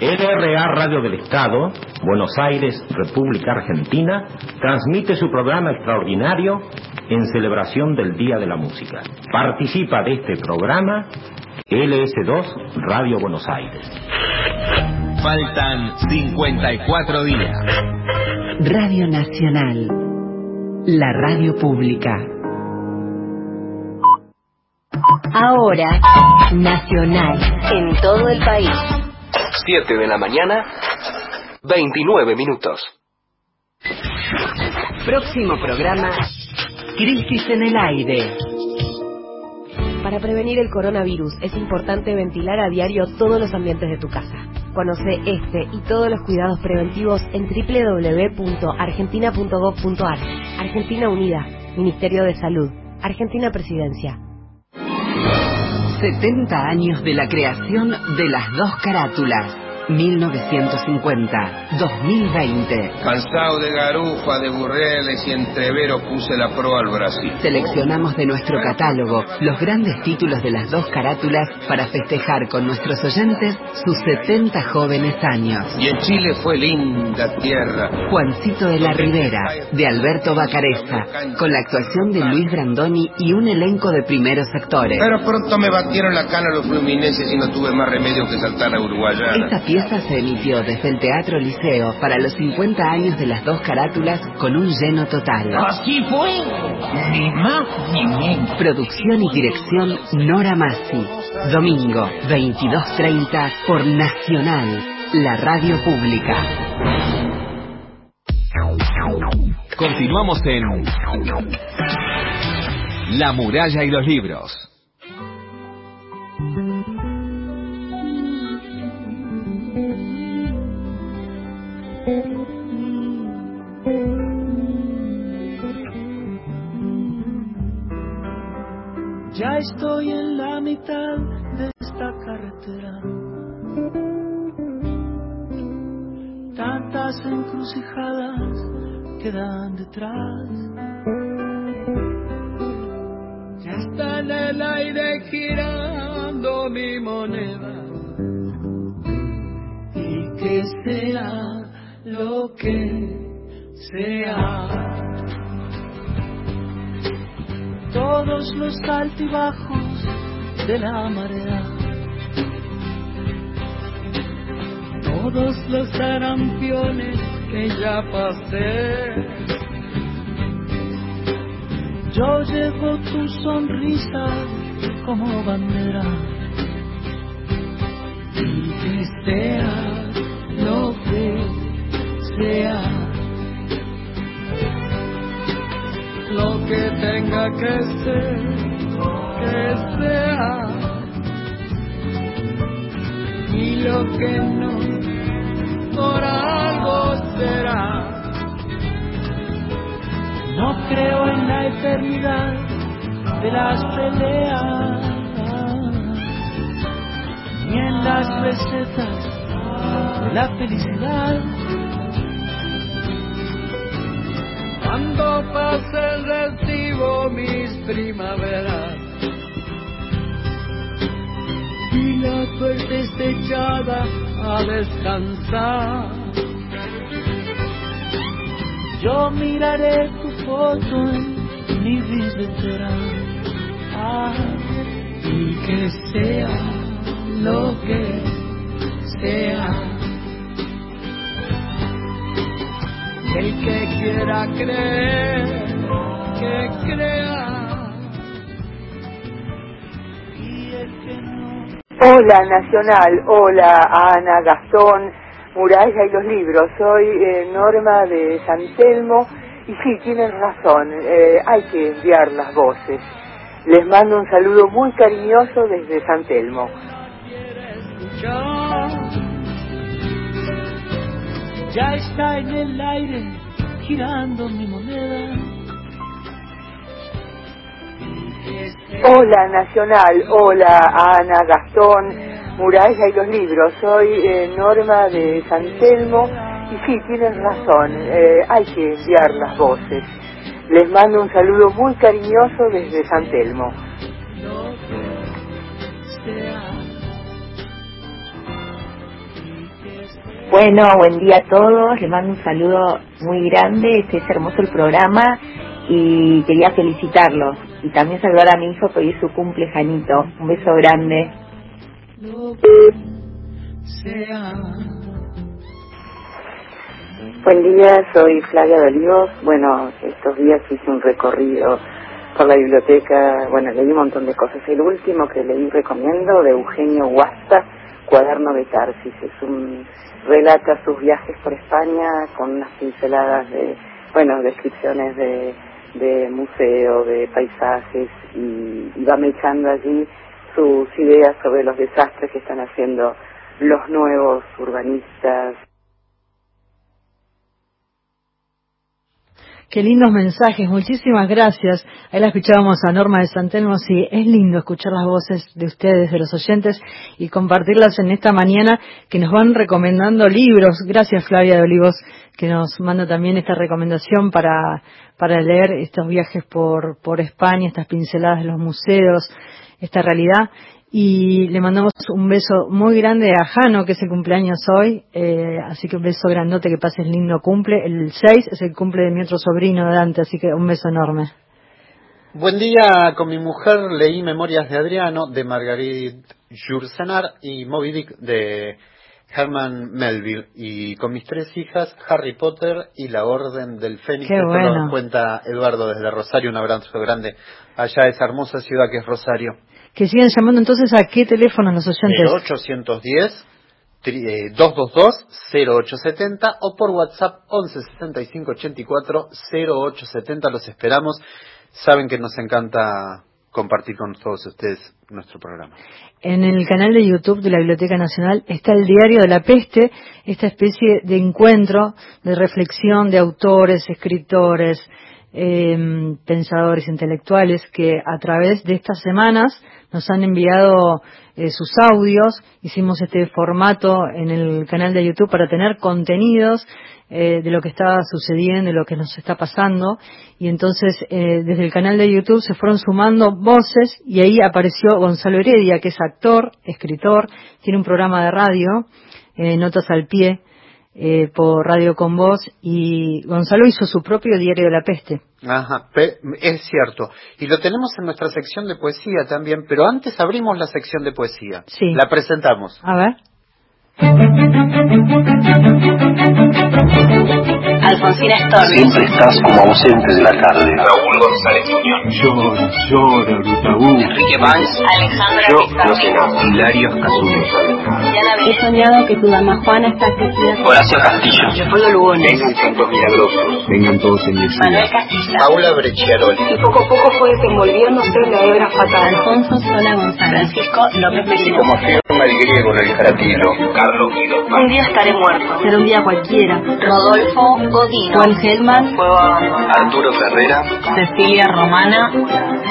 LRA Radio del Estado, Buenos Aires, República Argentina, transmite su programa extraordinario en celebración del Día de la Música. Participa de este programa LS2 Radio Buenos Aires. Faltan 54 días. Radio Nacional, la radio pública. Ahora, Nacional, en todo el país. 7 de la mañana, 29 minutos. Próximo programa, Crisis en el aire. Para prevenir el coronavirus es importante ventilar a diario todos los ambientes de tu casa. Conoce este y todos los cuidados preventivos en www.argentina.gov.ar. Argentina Unida, Ministerio de Salud, Argentina Presidencia. 70 años de la creación de las dos carátulas. 1950-2020. Cansado de garufa, de burreles y entreveros puse la proa al Brasil. Seleccionamos de nuestro catálogo los grandes títulos de las dos carátulas para festejar con nuestros oyentes sus 70 jóvenes años. Y en Chile fue linda tierra. Juancito de la Ribera, de Alberto Bacareza, con la actuación de Luis Brandoni y un elenco de primeros actores. Pero pronto me batieron la cana los fluminenses y no tuve más remedio que saltar a Uruguayana. Esta pieza se emitió desde el Teatro Liceo para los 50 años de las dos carátulas con un lleno total. Así fue, ni más ni menos. Producción y dirección Nora Massi. Domingo, 22.30 por Nacional, la radio pública. Continuamos en La muralla y los libros. En la mitad de esta carretera. Tantas encrucijadas quedan detrás. Ya está en el aire girando mi moneda. Y que sea lo que sea. Todos los altibajos de la marea. Todos los arampiones que ya pasé. Yo llevo tu sonrisa como bandera. Y que sea que sea. Que tenga que ser, que sea. Y lo que no, por algo será. No creo en la eternidad de las peleas, ni en las recetas de la felicidad. Cuando pase el recibo mis primaveras y la suerte esté echada a descansar. Yo miraré tu foto en mi billetera ah, y que sea lo que sea. El que quiera creer, que crea. Y el que no. Hola Nacional, hola Ana, Gastón, Muralla y los libros. Soy eh, Norma de San Telmo y sí, tienen razón, eh, hay que enviar las voces. Les mando un saludo muy cariñoso desde San Telmo. Ya está en el aire girando mi moneda. Hola Nacional, hola Ana, Gastón, Muralla y los libros. Soy eh, Norma de San Telmo y sí, tienen razón, eh, hay que enviar las voces. Les mando un saludo muy cariñoso desde San Telmo. Bueno, buen día a todos. Les mando un saludo muy grande. Este es hermoso el programa y quería felicitarlos. Y también saludar a mi hijo que hoy es su cumple, Janito. Un beso grande. Buen día, soy Flavia Olivos. Bueno, estos días hice un recorrido por la biblioteca. Bueno, leí un montón de cosas. El último que leí recomiendo de Eugenio Huasta, Cuaderno de Tarsis. Es un relata sus viajes por España con unas pinceladas de, bueno, descripciones de, de museo, de paisajes y, y va mechando allí sus ideas sobre los desastres que están haciendo los nuevos urbanistas. Qué lindos mensajes, muchísimas gracias. Ahí la escuchábamos a Norma de Santelmo, sí, es lindo escuchar las voces de ustedes, de los oyentes, y compartirlas en esta mañana que nos van recomendando libros. Gracias Flavia de Olivos, que nos manda también esta recomendación para, para leer estos viajes por, por España, estas pinceladas de los museos, esta realidad y le mandamos un beso muy grande a Jano, que es el cumpleaños hoy, eh, así que un beso grandote, que pases lindo cumple. El 6 es el cumple de mi otro sobrino Dante, así que un beso enorme. Buen día, con mi mujer leí Memorias de Adriano de Marguerite Yourcenar y Moby Dick de Herman Melville y con mis tres hijas Harry Potter y la Orden del Fénix. Qué Esto bueno. nos cuenta Eduardo desde Rosario, un abrazo grande allá a esa hermosa ciudad que es Rosario. Que sigan llamando entonces a qué teléfono los oyentes. El 810 tri- eh, 222-0870 o por WhatsApp 11 65 84 0870. Los esperamos. Saben que nos encanta compartir con todos ustedes nuestro programa. En el canal de YouTube de la Biblioteca Nacional está el Diario de la Peste, esta especie de encuentro, de reflexión de autores, escritores, eh, pensadores intelectuales que a través de estas semanas nos han enviado eh, sus audios. Hicimos este formato en el canal de YouTube para tener contenidos eh, de lo que está sucediendo, de lo que nos está pasando. Y entonces eh, desde el canal de YouTube se fueron sumando voces y ahí apareció Gonzalo Heredia, que es actor, escritor, tiene un programa de radio, eh, Notas al Pie, eh, por Radio con Voz y Gonzalo hizo su propio diario de la peste. Ajá, es cierto. Y lo tenemos en nuestra sección de poesía también, pero antes abrimos la sección de poesía. Sí. La presentamos. A ver. Alfonsina Storni. Siempre estás como ausente de la tarde. Raúl González Muñoz. Llora, llora, Brutaú. Enrique Banks. Alejandra Yo Pizarro. no sé nada. Hilario Casules. He soñado que tu dama Juana está crecida. Horacio Castillo. Leopoldo Lugones. Vengan santos milagrosos. Vengan todos en mi Manuel Castilla. Paula Brecciaroli. Y poco a poco fue desenvolviéndose la hebra fatal. Alfonso Sola González. Francisco López Merino. Como afirma el griego en el Caratilo. Guido. Un día estaré muerto. Será un día cualquiera. Rodolfo Godino. Juan Gelman. Arturo Ferrera. Cecilia Romana.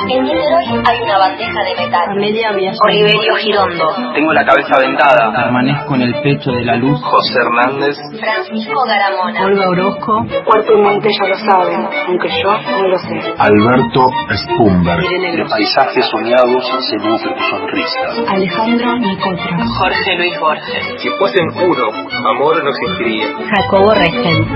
En Niterói hay una bandeja de metal. Amelia Oliverio Girondo. Tengo la cabeza vendada. Permanezco en el pecho de la luz. José Hernández. Francisco Garamona. Olga Orozco. Cuerpo y mente ya lo saben, aunque yo no lo sé. Alberto Spumberg. Gross. paisajes soñados se nutre tu sonrisa. Alejandro Nicotra. Jorge Luis Borges. Si fuesen uno, amor no existiría. Jacobo Regen.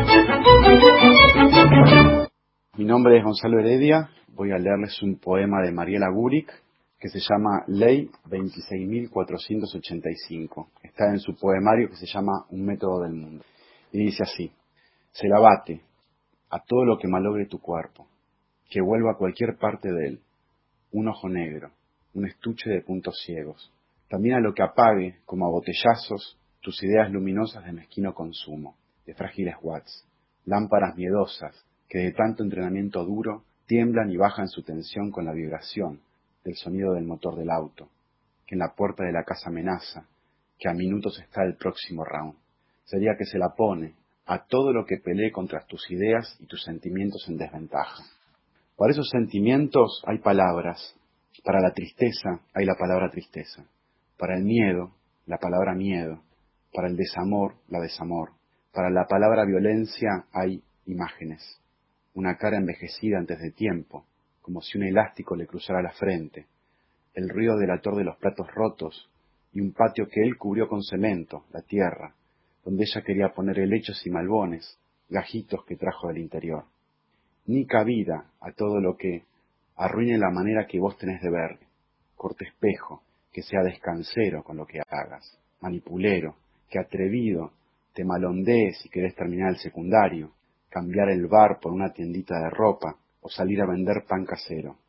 Mi nombre es Gonzalo Heredia. Voy a leerles un poema de Mariela Guric que se llama Ley 26.485. Está en su poemario que se llama Un método del mundo. Y dice así, se la bate a todo lo que malogre tu cuerpo, que vuelva a cualquier parte de él, un ojo negro, un estuche de puntos ciegos, también a lo que apague, como a botellazos, tus ideas luminosas de mezquino consumo, de frágiles watts, lámparas miedosas que de tanto entrenamiento duro tiemblan y bajan su tensión con la vibración del sonido del motor del auto, que en la puerta de la casa amenaza, que a minutos está el próximo round. Sería que se la pone a todo lo que pelee contra tus ideas y tus sentimientos en desventaja. Para esos sentimientos hay palabras, para la tristeza hay la palabra tristeza, para el miedo la palabra miedo, para el desamor la desamor, para la palabra violencia hay imágenes, una cara envejecida antes de tiempo, como si un elástico le cruzara la frente, el ruido del ator de los platos rotos y un patio que él cubrió con cemento, la tierra, donde ella quería poner helechos y malbones, gajitos que trajo del interior. Ni cabida a todo lo que arruine la manera que vos tenés de ver, corte espejo, que sea descansero con lo que hagas, manipulero, que atrevido te malondees y querés terminar el secundario, cambiar el bar por una tiendita de ropa o salir a vender pan casero.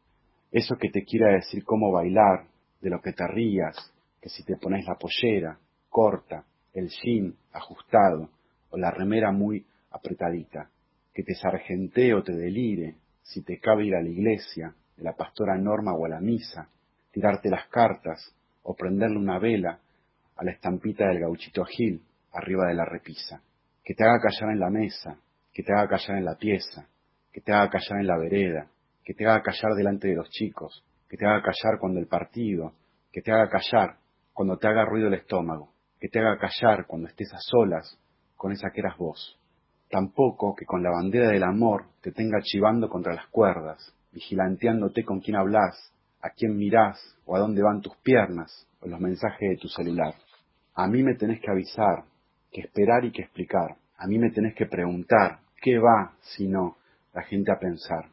Eso que te quiera decir cómo bailar, de lo que te rías, que si te pones la pollera, corta, el jean ajustado o la remera muy apretadita, que te sargentee o te delire, si te cabe ir a la iglesia, de la pastora Norma o a la misa, tirarte las cartas o prenderle una vela a la estampita del gauchito Gil arriba de la repisa, que te haga callar en la mesa, que te haga callar en la pieza, que te haga callar en la vereda, que te haga callar delante de los chicos, que te haga callar cuando el partido, que te haga callar cuando te haga ruido el estómago, que te haga callar cuando estés a solas con esa que eras vos. Tampoco que con la bandera del amor te tenga chivando contra las cuerdas, vigilanteándote con quién hablas, a quién mirás o a dónde van tus piernas o los mensajes de tu celular. A mí me tenés que avisar, que esperar y que explicar. A mí me tenés que preguntar qué va, si no, la gente a pensar.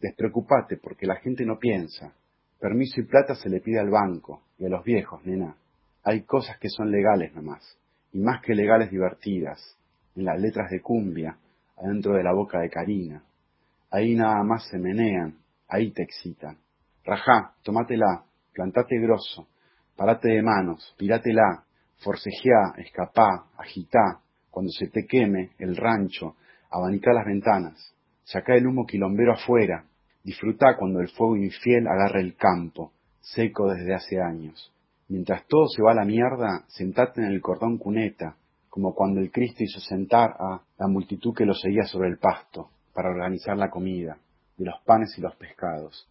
Despreocupate porque la gente no piensa. Permiso y plata se le pide al banco y a los viejos, nena. Hay cosas que son legales nomás, y más que legales divertidas, en las letras de cumbia, adentro de la boca de Karina. Ahí nada más se menean, ahí te excitan. Rajá, tomátela, plantate grosso, parate de manos, pirátela, forcejeá, escapá, agitá, cuando se te queme el rancho, abanicá las ventanas, sacá el humo quilombero afuera, disfrutá cuando el fuego infiel agarra el campo, seco desde hace años. Mientras todo se va a la mierda, sentate en el cordón cuneta, como cuando el Cristo hizo sentar a la multitud que lo seguía sobre el pasto, para organizar la comida. de los panes y los pescados.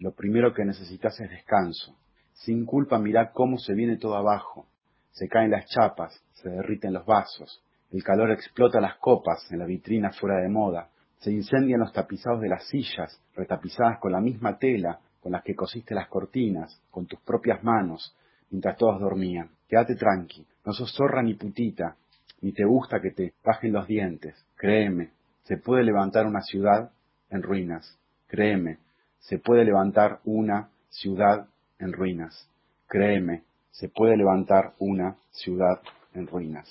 Lo primero que necesitas es descanso. Sin culpa mirá cómo se viene todo abajo. Se caen las chapas, se derriten los vasos. El calor explota las copas en la vitrina fuera de moda. Se incendian los tapizados de las sillas, retapizadas con la misma tela con las que cosiste las cortinas, con tus propias manos, mientras todos dormían. Quédate tranqui, no sos zorra ni putita, ni te gusta que te bajen los dientes. Créeme, se puede levantar una ciudad en ruinas. Créeme, se puede levantar una ciudad en ruinas. Créeme, se puede levantar una ciudad en ruinas.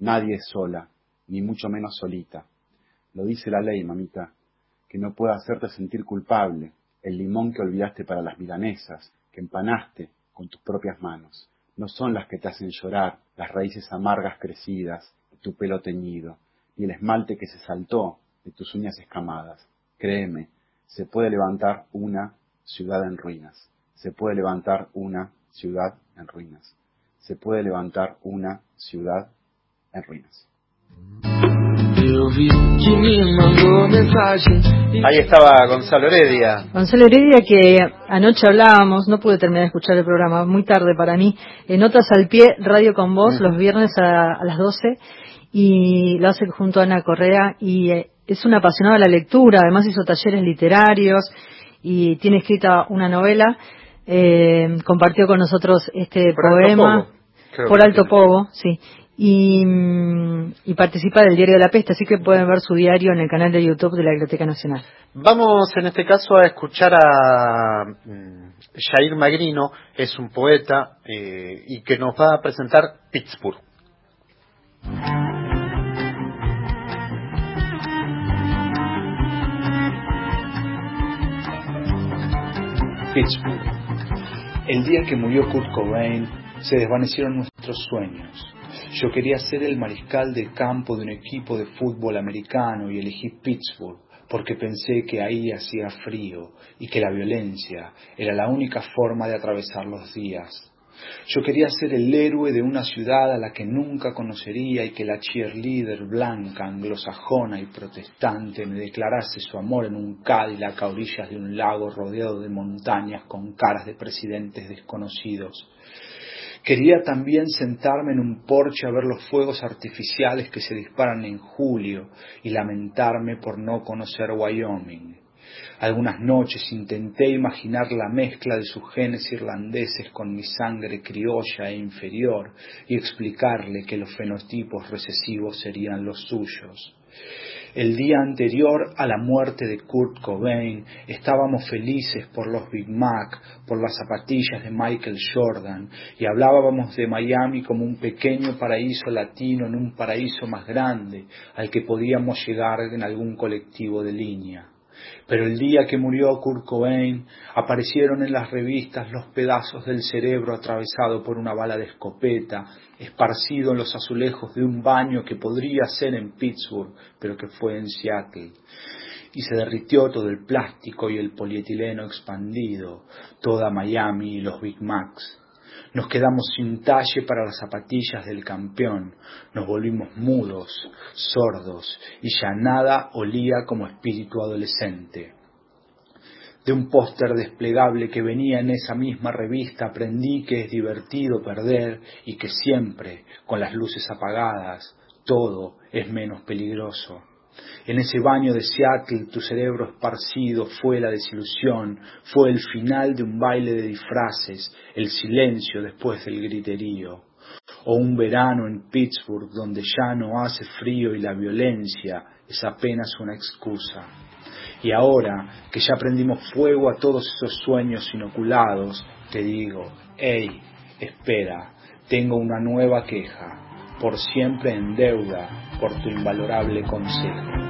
Nadie es sola, ni mucho menos solita. Lo dice la ley, mamita, que no puede hacerte sentir culpable, el limón que olvidaste para las milanesas, que empanaste con tus propias manos. No son las que te hacen llorar, las raíces amargas crecidas de tu pelo teñido, ni el esmalte que se saltó de tus uñas escamadas. Créeme, se puede levantar una ciudad en ruinas. Se puede levantar una ciudad en ruinas. Se puede levantar una ciudad en ruinas. Ahí estaba Gonzalo Heredia. Gonzalo Heredia que anoche hablábamos, no pude terminar de escuchar el programa, muy tarde para mí, en Notas al Pie, Radio con Vos, los viernes a, a, las 12, y lo hace junto a Ana Correa, y eh, es un apasionado de la lectura, además hizo talleres literarios, y tiene escrita una novela, eh, compartió con nosotros este por poema, Alto por Alto Pogo, sí, y, y, participa del Diario de la Peste, así que pueden ver su diario en el canal de YouTube de la Biblioteca Nacional. Vamos en este caso a escuchar a Jair Magrino, es un poeta eh, y que nos va a presentar Pittsburgh. Pittsburgh. El día que murió Kurt Cobain se desvanecieron nuestros sueños. Yo quería ser el mariscal de campo de un equipo de fútbol americano y elegí Pittsburgh porque pensé que ahí hacía frío y que la violencia era la única forma de atravesar los días. Yo quería ser el héroe de una ciudad a la que nunca conocería y que la cheerleader blanca, anglosajona y protestante me declarase su amor en un Cadillac a orillas de un lago rodeado de montañas con caras de presidentes desconocidos. Quería también sentarme en un porche a ver los fuegos artificiales que se disparan en julio y lamentarme por no conocer Wyoming. Algunas noches intenté imaginar la mezcla de sus genes irlandeses con mi sangre criolla e inferior y explicarle que los fenotipos recesivos serían los suyos. El día anterior a la muerte de Kurt Cobain estábamos felices por los Big Mac, por las zapatillas de Michael Jordan y hablábamos de Miami como un pequeño paraíso latino en un paraíso más grande al que podíamos llegar en algún colectivo de línea. Pero el día que murió Kurt Cobain, aparecieron en las revistas los pedazos del cerebro atravesado por una bala de escopeta, esparcido en los azulejos de un baño que podría ser en Pittsburgh, pero que fue en Seattle. Y se derritió todo el plástico y el polietileno expandido, toda Miami y los Big Macs. Nos quedamos sin talle para las zapatillas del campeón, nos volvimos mudos, sordos, y ya nada olía como espíritu adolescente. De un póster desplegable que venía en esa misma revista aprendí que es divertido perder y que siempre, con las luces apagadas, todo es menos peligroso. En ese baño de Seattle tu cerebro esparcido fue la desilusión, fue el final de un baile de disfraces, el silencio después del griterío. O un verano en Pittsburgh donde ya no hace frío y la violencia es apenas una excusa. Y ahora que ya prendimos fuego a todos esos sueños inoculados, te digo, hey, espera, tengo una nueva queja, por siempre en deuda por tu invalorable consejo.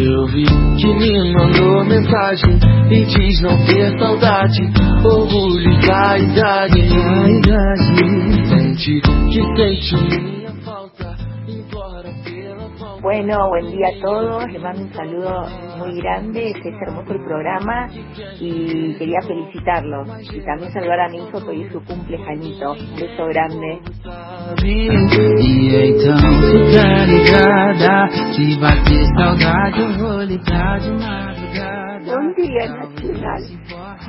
Eu vi que me mandou mensagem e diz não ter saudade, orgulho e vaidade. Sente que sente Bueno, buen día a todos. Les mando un saludo muy grande. Este es hermoso el programa y quería felicitarlos. Y también saludar a mi hijo que hoy es su cumple, Janito. Beso grande. Bom dia, Nacional.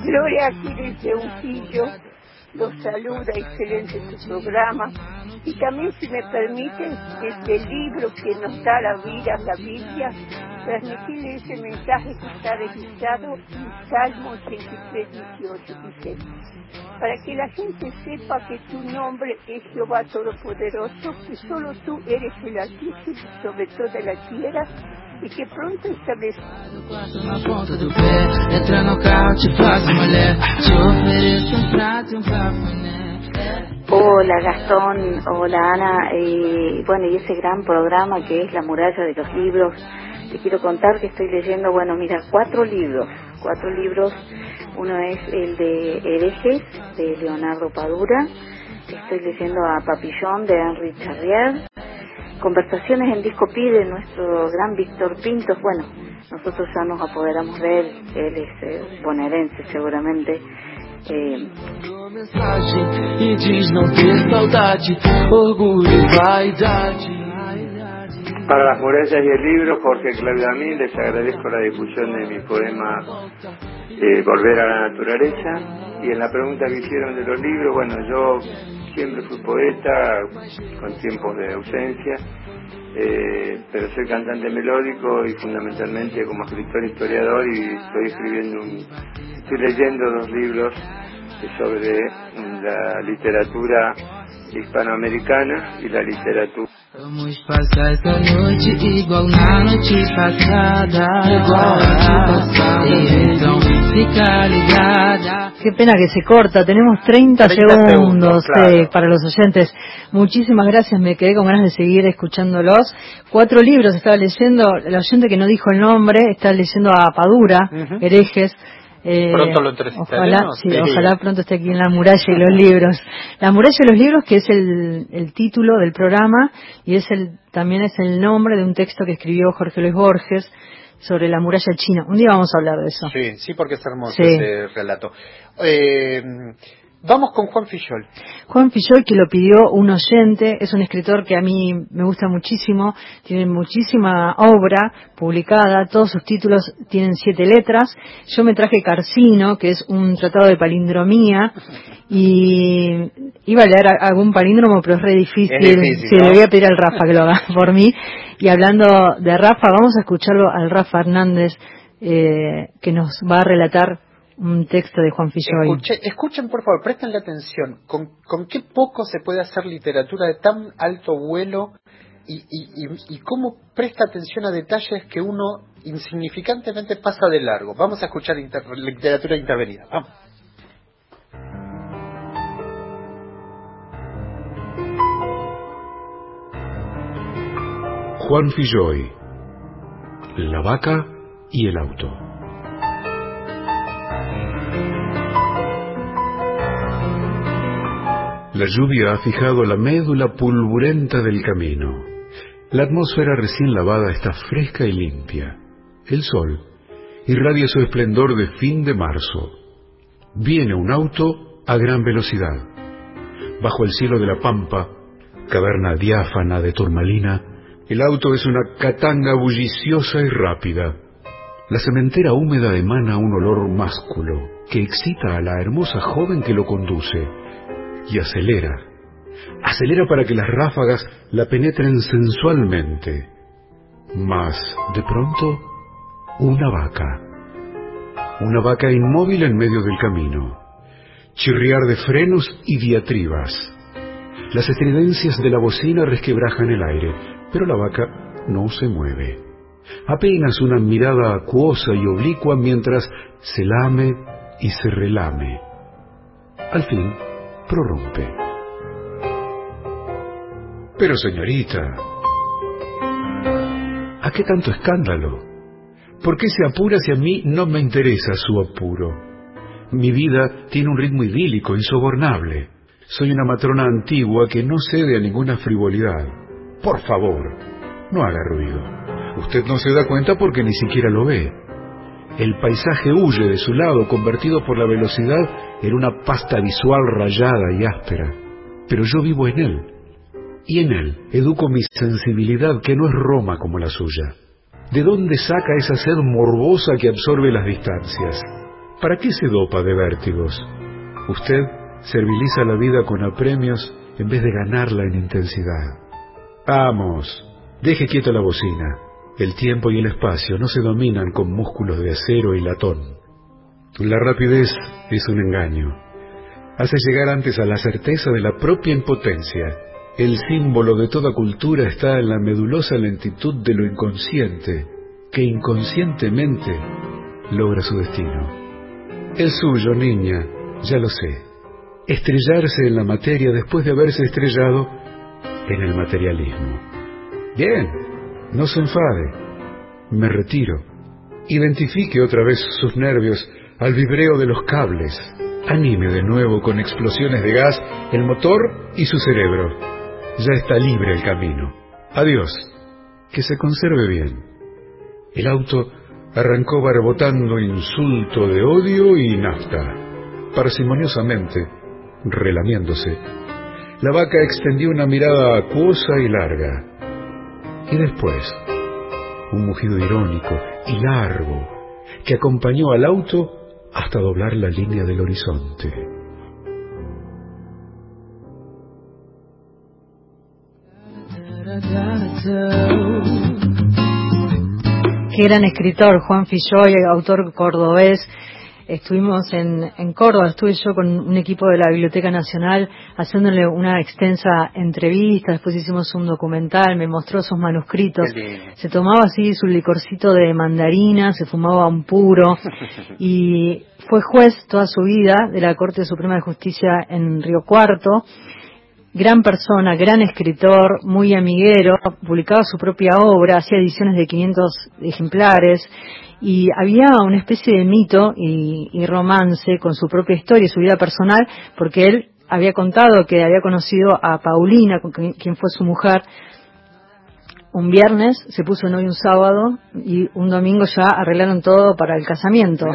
Gloria aquí desde Unquillo. Los saluda, excelente su programa. Y también, si me permiten, el libro que nos da la vida, la Biblia, transmitirle ese mensaje que está registrado en Salmo 83, 18. Dice, para que la gente sepa que tu nombre es Jehová Todopoderoso, que solo tú eres el Altísimo sobre toda la tierra y que pronto establecerás. Na ponta do pé Entra no carro, te faço mulher Te ofereço prato e cafuné Hola Gastón, hola Ana, eh, bueno y ese gran programa que es La muralla de los libros, te quiero contar que estoy leyendo, bueno mira, cuatro libros, cuatro libros, uno es el de Herejes de Leonardo Padura, estoy leyendo a Papillón de Henri Charrier, Conversaciones en Disco Pi de nuestro gran Víctor Pintos, bueno, nosotros ya nos apoderamos de él, él es eh, seguramente, eh, Para las murallas y el libro, Jorge Claudamín, les agradezco la difusión de mi poema eh, Volver a la Naturaleza. Y en la pregunta que hicieron de los libros, bueno, yo siempre fui poeta, con tiempos de ausencia, eh, pero soy cantante melódico y fundamentalmente como escritor historiador y estoy escribiendo un, estoy leyendo dos libros sobre la literatura hispanoamericana y la literatura Vamos passar essa noite igual na noite passada Igual a noite passada Então fica ligada Qué pena que se corta, tenemos 30, 30 segundos, segundos, claro. eh, para los oyentes. Muchísimas gracias, me quedé con ganas de seguir escuchándolos. Cuatro libros estaba leyendo, el oyente que no dijo el nombre, está leyendo a Padura, Ujú. Herejes. Eh, Pronto lo Ojalá, sí, sí. ojalá pronto esté aquí en La Muralla y los Libros. La Muralla y los Libros, que es el, el título del programa y es el, también es el nombre de un texto que escribió Jorge Luis Borges sobre la muralla china. Un día vamos a hablar de eso. Sí, sí, porque es hermoso Sí. ese relato. Eh, vamos con Juan Fillol. Juan Filloy, que lo pidió un oyente, es un escritor que a mí me gusta muchísimo, tiene muchísima obra publicada, todos sus títulos tienen siete letras. Yo me traje Carcino, que es un tratado de palindromía, y iba a leer algún palíndromo, pero es re difícil. Es difícil, Sí, ¿no? le voy a pedir al Rafa que lo haga por mí. Y hablando de Rafa, vamos a escucharlo al Rafa Hernández, eh, que nos va a relatar un texto de Juan Filloy. Escuche- escuchen, por favor, prestenle atención. ¿Con, con qué poco se puede hacer literatura de tan alto vuelo y, y, y- y cómo presta atención a detalles que uno insignificantemente pasa de largo? Vamos a escuchar inter- literatura intervenida. Vamos. Juan Filloy, La vaca y el auto. La lluvia ha fijado la médula pulburenta del camino. La atmósfera recién lavada está fresca y limpia. El sol irradia su esplendor de fin de marzo. Viene un auto a gran velocidad. Bajo el cielo de la pampa, caverna diáfana de turmalina, el auto es una catanga bulliciosa y rápida. La cementera húmeda emana un olor másculo que excita a la hermosa joven que lo conduce y acelera. Acelera para que las ráfagas la penetren sensualmente. Mas, de pronto, una vaca. Una vaca inmóvil en medio del camino. Chirriar de frenos y diatribas. Las estridencias de la bocina resquebrajan el aire, pero la vaca no se mueve. Apenas una mirada acuosa y oblicua mientras se lame y se relame. Al fin, prorrumpe. Pero señorita, ¿a qué tanto escándalo? ¿Por qué se apura si a mí no me interesa su apuro? Mi vida tiene un ritmo idílico, insobornable. Soy una matrona antigua que no cede a ninguna frivolidad. Por favor, no haga ruido. Usted no se da cuenta porque ni siquiera lo ve. El paisaje huye de su lado, convertido por la velocidad en una pasta visual rayada y áspera. Pero yo vivo en él. Y en él educo mi sensibilidad, que no es Roma como la suya. ¿De dónde saca esa sed morbosa que absorbe las distancias? ¿Para qué se dopa de vértigos? Usted serviliza la vida con apremios en vez de ganarla en intensidad. Vamos, deje quieta la bocina. El tiempo y el espacio no se dominan con músculos de acero y latón. La rapidez es un engaño. Hace llegar antes a la certeza de la propia impotencia. El símbolo de toda cultura está en la medulosa lentitud de lo inconsciente, que inconscientemente logra su destino. El suyo, niña, ya lo sé. Estrellarse en la materia después de haberse estrellado en el materialismo. Bien, no se enfade. Me retiro. Identifique otra vez sus nervios al vibreo de los cables. Anime de nuevo con explosiones de gas el motor y su cerebro. Ya está libre el camino. Adiós. Que se conserve bien. El auto arrancó barbotando insulto de odio y nafta. Parsimoniosamente, relamiéndose, la vaca extendió una mirada acuosa y larga. Y después, un mugido irónico y largo que acompañó al auto hasta doblar la línea del horizonte. Qué gran escritor, Juan Filloy, autor cordobés. Estuvimos en, en, Córdoba, estuve yo con un equipo de la Biblioteca Nacional haciéndole una extensa entrevista, después hicimos un documental, me mostró sus manuscritos. Se tomaba así su licorcito de mandarina, se fumaba un puro y fue juez toda su vida de la Corte Suprema de Justicia en Río Cuarto. Gran persona, gran escritor, muy amiguero, publicaba su propia obra, hacía ediciones de 500 ejemplares y había una especie de mito y, y, romance con su propia historia y su vida personal, porque él había contado que había conocido a Paulina, quien fue su mujer, un viernes, se puso novio un sábado y un domingo ya arreglaron todo para el casamiento.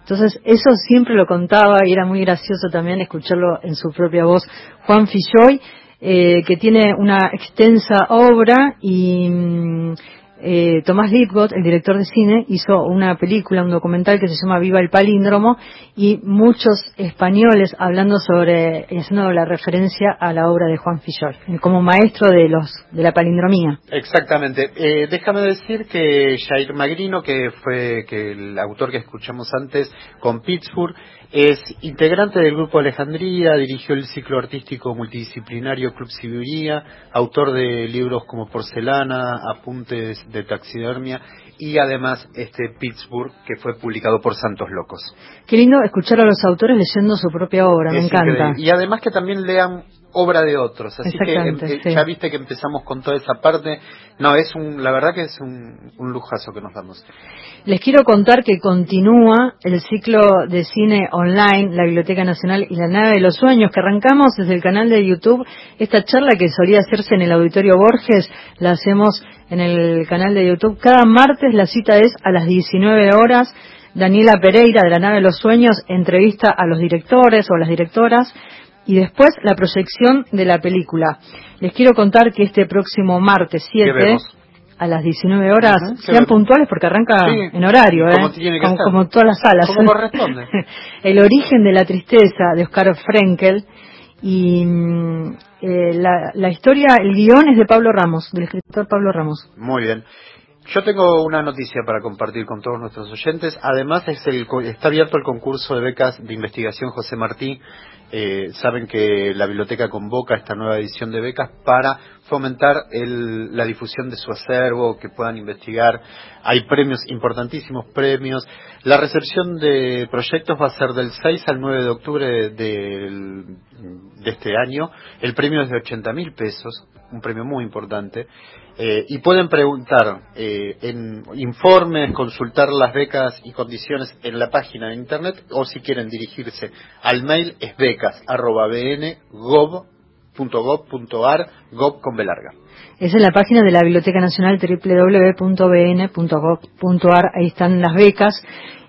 Entonces eso siempre lo contaba y era muy gracioso también escucharlo en su propia voz. Juan Filloy, eh, que tiene una extensa obra y mm, eh, Tomás Lipgott, el director de cine, hizo una película, un documental que se llama Viva el Palíndromo y muchos españoles hablando sobre, haciendo la referencia a la obra de Juan Filloy, como maestro de los de la palindromía. Exactamente. Eh, déjame decir que Jair Magrino, que fue que el autor que escuchamos antes con Pittsburgh, es integrante del Grupo Alejandría, dirigió el ciclo artístico multidisciplinario Club Sibiría, autor de libros como Porcelana, Apuntes de Taxidermia y además este Pittsburgh que fue publicado por Santos Locos. Qué lindo escuchar a los autores leyendo su propia obra, me encanta. Increíble. Y además que también lean obra de otros. Así que eh, sí. ya viste que empezamos con toda esa parte. No, es un, la verdad que es un, un lujazo que nos damos. Les quiero contar que continúa el ciclo de cine online, la Biblioteca Nacional y la Nave de los Sueños, que arrancamos desde el canal de YouTube. Esta charla que solía hacerse en el Auditorio Borges, la hacemos en el canal de YouTube. Cada martes la cita es a las 19 horas. Daniela Pereira de la Nave de los Sueños entrevista a los directores o a las directoras y después la proyección de la película. Les quiero contar que este próximo martes 7 a las 19 horas Ujú, ¿qué sean vemos? puntuales porque arranca Sí, en horario, ¿eh? como tiene que como, como todas las salas. Como corresponde. el origen de la tristeza de Oscar Frenkel y mm, eh, la, la historia, el guion es de Pablo Ramos, del escritor Pablo Ramos. Muy bien. Yo tengo una noticia para compartir con todos nuestros oyentes. Además, es el, está abierto el concurso de becas de investigación José Martí. Eh, saben que la biblioteca convoca esta nueva edición de becas para fomentar el- la difusión de su acervo, que puedan investigar. Hay premios, importantísimos premios. La recepción de proyectos va a ser del 6 al 9 de octubre del- de este año. El premio es de 80 mil pesos, un premio muy importante. Eh, y pueden preguntar eh, en informes, consultar las becas y condiciones en la página de internet o si quieren dirigirse al mail es becas arroba bn gov con B es la página de la Biblioteca Nacional www.bn.gov.ar. Ahí están las becas,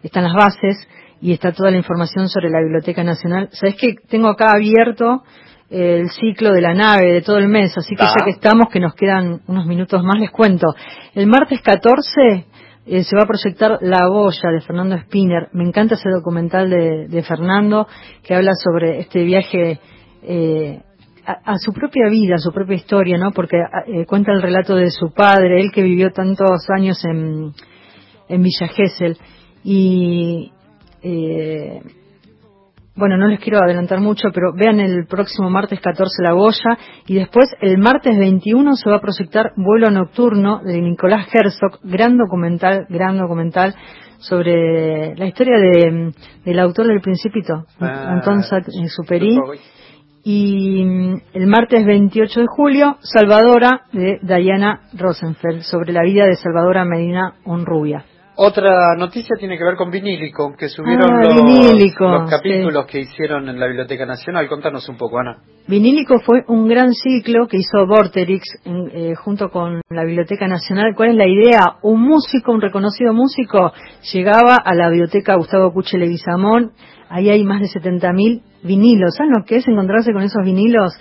están las bases y está toda la información sobre la Biblioteca Nacional. Sabes que tengo acá abierto el ciclo de la nave de todo el mes, así que ya que estamos, que nos quedan unos minutos más, les cuento. El martes 14 eh, se va a proyectar La Goya de Fernando Spinner. Me encanta ese documental de, de Fernando que habla sobre este viaje eh, a, a su propia vida, a su propia historia, ¿no? Porque eh, cuenta el relato de su padre, él que vivió tantos años en, en Villa Gesell. Y eh, bueno, no les quiero adelantar mucho, pero vean el próximo martes 14 La Goya y después el martes 21 se va a proyectar Vuelo Nocturno de Nicolás Herzog, gran documental, gran documental sobre la historia de, del autor del Principito, Ah, Anton Superi. Y mm, el martes 28 de julio, Salvadora de Diana Rosenfeld, sobre la vida de Salvadora Medina Honrubia. Otra noticia tiene que ver con Vinílico, que subieron Ah, los, Vinílico, los capítulos que hicieron en la Biblioteca Nacional. Contanos un poco, Ana. Vinílico fue un gran ciclo que hizo Vorterix eh, junto con la Biblioteca Nacional. ¿Cuál es la idea? Un músico, un reconocido músico, llegaba a la Biblioteca Gustavo Cuche Leguizamón. Ahí hay más de 70.000 vinilos. ¿Saben lo que es encontrarse con esos vinilos?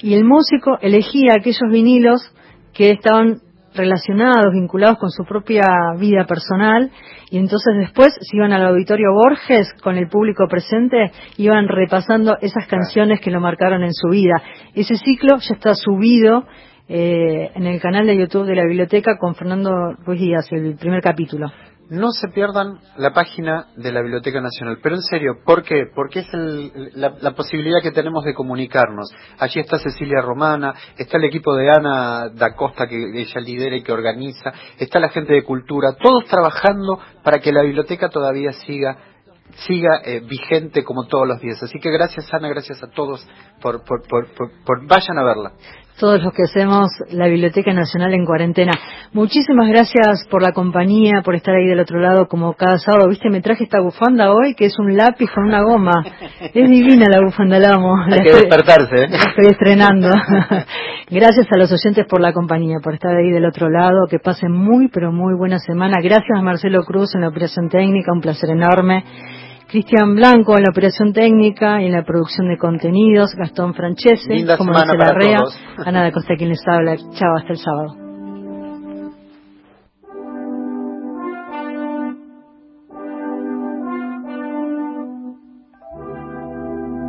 Y el músico elegía aquellos vinilos que estaban relacionados, vinculados con su propia vida personal, y entonces después se iban al auditorio Borges con el público presente, iban repasando esas canciones que lo marcaron en su vida. Ese ciclo ya está subido eh, en el canal de YouTube de la biblioteca con Fernando Ruiz Díaz, el primer capítulo. No se pierdan la página de la Biblioteca Nacional. Pero en serio, ¿por qué? Porque es el- la, la posibilidad que tenemos de comunicarnos. Allí está Cecilia Romana, está el equipo de Ana da Costa que ella lidera y que organiza, está la gente de cultura, todos trabajando para que la biblioteca todavía siga siga eh, vigente como todos los días. Así que gracias Ana, gracias a todos por, por, por, por- por- vayan a verla. Todos los que hacemos la Biblioteca Nacional en cuarentena. Muchísimas gracias por la compañía, por estar ahí del otro lado como cada sábado. Viste, me traje esta bufanda hoy que es un lápiz con una goma. Es divina la bufanda, la amo. La Hay que estoy- despertarse, ¿eh? la estoy estrenando. Gracias a los oyentes por la compañía, por estar ahí del otro lado. Que pasen muy, pero muy buena semana. Gracias a Marcelo Cruz en la operación técnica, un placer enorme. Cristian Blanco en la operación técnica y en la producción de contenidos. Gastón Francese, Linda como semana dice para todos. Ana da Costa quien les habla. Chao, hasta el sábado.